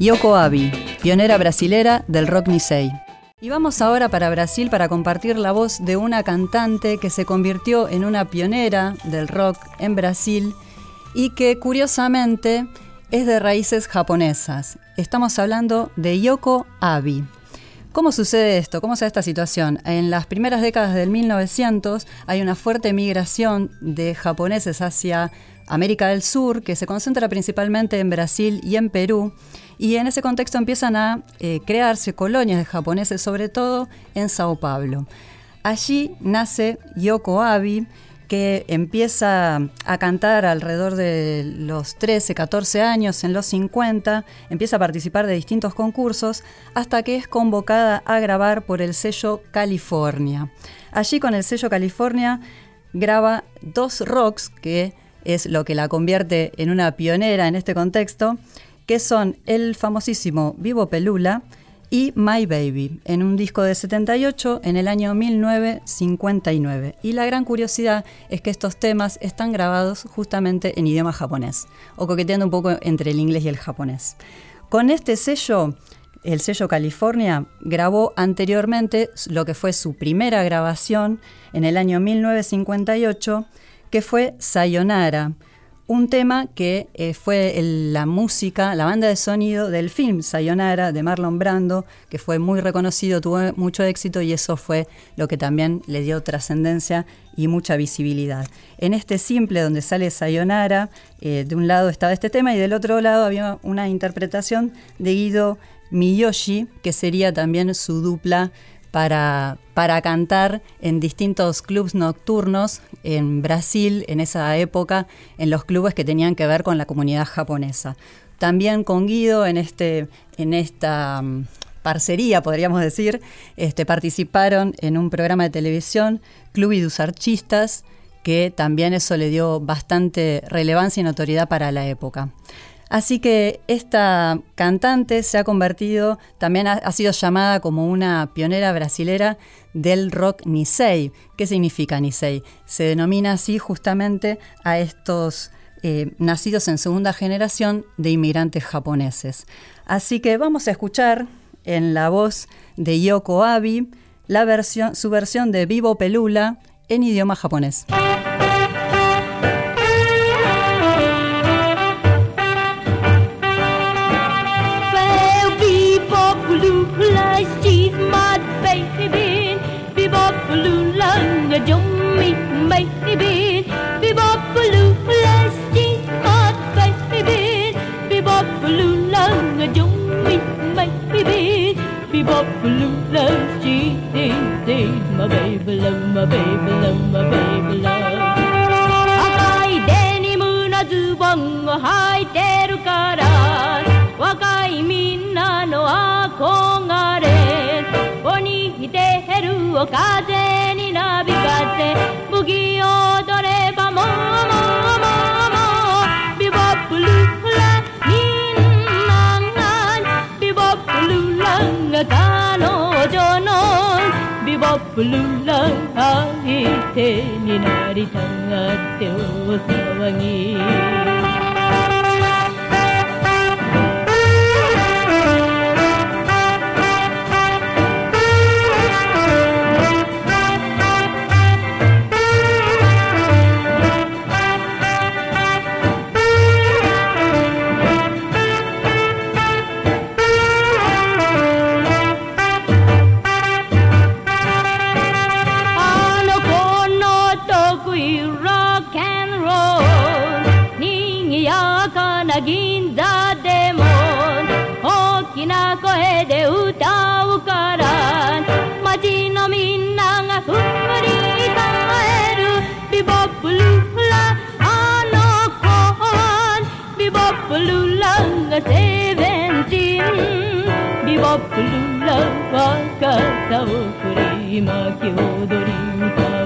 Yoko Abi, pionera brasilera del rock Nisei. Y vamos ahora para Brasil para compartir la voz de una cantante que se convirtió en una pionera del rock en Brasil y que curiosamente es de raíces japonesas. Estamos hablando de Yoko Abi. ¿Cómo sucede esto? ¿Cómo se da esta situación? En las primeras décadas del 1900 hay una fuerte migración de japoneses hacia América del Sur, que se concentra principalmente en Brasil y en Perú, y en ese contexto empiezan a eh, crearse colonias de japoneses, sobre todo en Sao Paulo. Allí nace Yoko Abi, que empieza a cantar alrededor de los 13, 14 años, en los 50, empieza a participar de distintos concursos, hasta que es convocada a grabar por el sello California. Allí con el sello California graba dos rocks, que es lo que la convierte en una pionera en este contexto, que son el famosísimo Vivo Pelula, y My Baby, en un disco de 78 en el año 1959. Y la gran curiosidad es que estos temas están grabados justamente en idioma japonés, o coqueteando un poco entre el inglés y el japonés. Con este sello, el sello California, grabó anteriormente lo que fue su primera grabación en el año 1958, que fue Sayonara, un tema que eh, fue la música, la banda de sonido del film Sayonara de Marlon Brando, que fue muy reconocido, tuvo mucho éxito y eso fue lo que también le dio trascendencia y mucha visibilidad. En este simple donde sale Sayonara, eh, de un lado estaba este tema y del otro lado había una interpretación de Guido Miyoshi, que sería también su dupla para, para cantar en distintos clubs nocturnos en Brasil en esa época, en los clubes que tenían que ver con la comunidad japonesa. También con Guido en, este, en esta mm, parcería, podríamos decir, este, participaron en un programa de televisión, Club y dos Archistas, que también eso le dio bastante relevancia y notoriedad para la época. Así que esta cantante se ha convertido, también ha, sido llamada como una pionera brasilera del rock Nisei. ¿Qué significa Nisei? Se denomina así justamente a estos eh, nacidos en segunda generación de inmigrantes japoneses. Así que vamos a escuchar en la voz de Yoko Abi su versión de Vivo Pelula en idioma japonés. Bebop baloo, let's see my baby love, my baby love, my baby love. 赤いデニムのズボンを履いてるから若いみんなの憧れ鬼にてへるお風手になりたがって大騒ぎ。バカな銀座でも大きな声で歌うから街のみんながふっくり返るビボップルラあの子はビボップルラがセブンチンビボップルラ若さを振り巻き踊り歌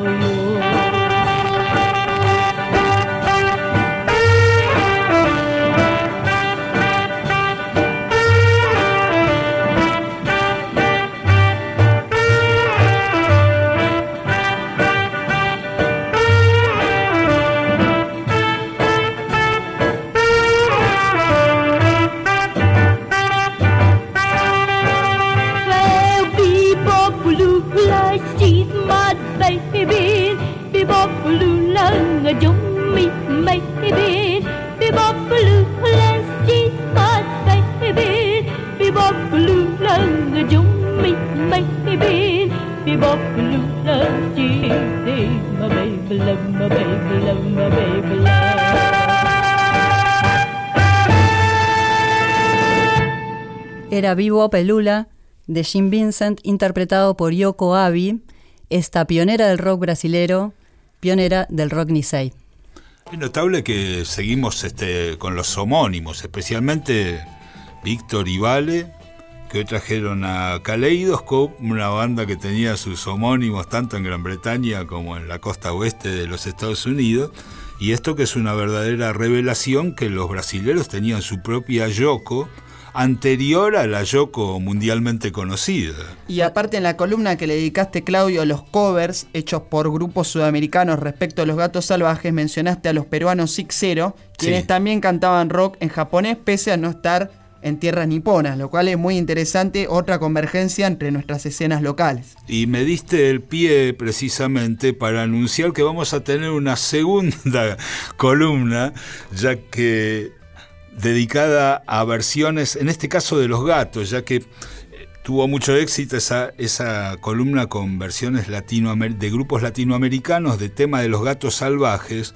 Era Vivo Pelula de Jim Vincent, interpretado por Yoko Abe, esta pionera del rock brasilero, pionera del rock Nisei. Es notable que seguimos este, con los homónimos, especialmente Víctor y Vale, que hoy trajeron a Kaleidoscope, una banda que tenía sus homónimos tanto en Gran Bretaña como en la costa oeste de los Estados Unidos. Y esto que es una verdadera revelación que los brasileros tenían su propia Yoko, anterior a la Yoko mundialmente conocida. Y aparte en la columna que le dedicaste, Claudio, los covers hechos por grupos sudamericanos respecto a los gatos salvajes, mencionaste a los peruanos Six Zero, quienes también cantaban rock en japonés pese a no estar en tierras niponas, lo cual es muy interesante, otra convergencia entre nuestras escenas locales. Y me diste el pie precisamente para anunciar que vamos a tener una segunda columna, ya que dedicada a versiones, en este caso de los gatos, ya que eh, tuvo mucho éxito esa, esa columna con versiones de grupos latinoamericanos de tema de los gatos salvajes.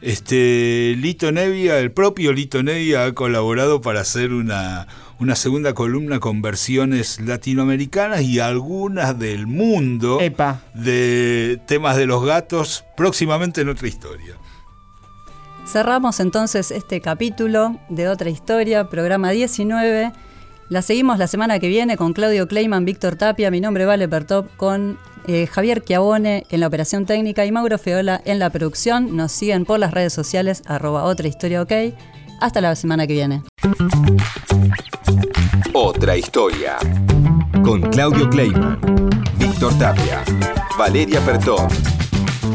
Este, Lito Nevia, el propio Lito Nevia ha colaborado para hacer una, una segunda columna con versiones latinoamericanas y algunas del mundo de temas de los gatos próximamente en otra historia. Cerramos entonces este capítulo de otra historia, programa 19. La seguimos la semana que viene con Claudio Kleiman, Víctor Tapia, mi nombre Vale Pertop, con eh, Javier Chiavone en la operación técnica y Mauro Feola en la producción. Nos siguen por las redes sociales, arroba otra historia ok. Hasta la semana que viene. Otra historia. Con Claudio Kleiman, Víctor Tapia, Valeria Pertop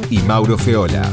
y Mauro Feola.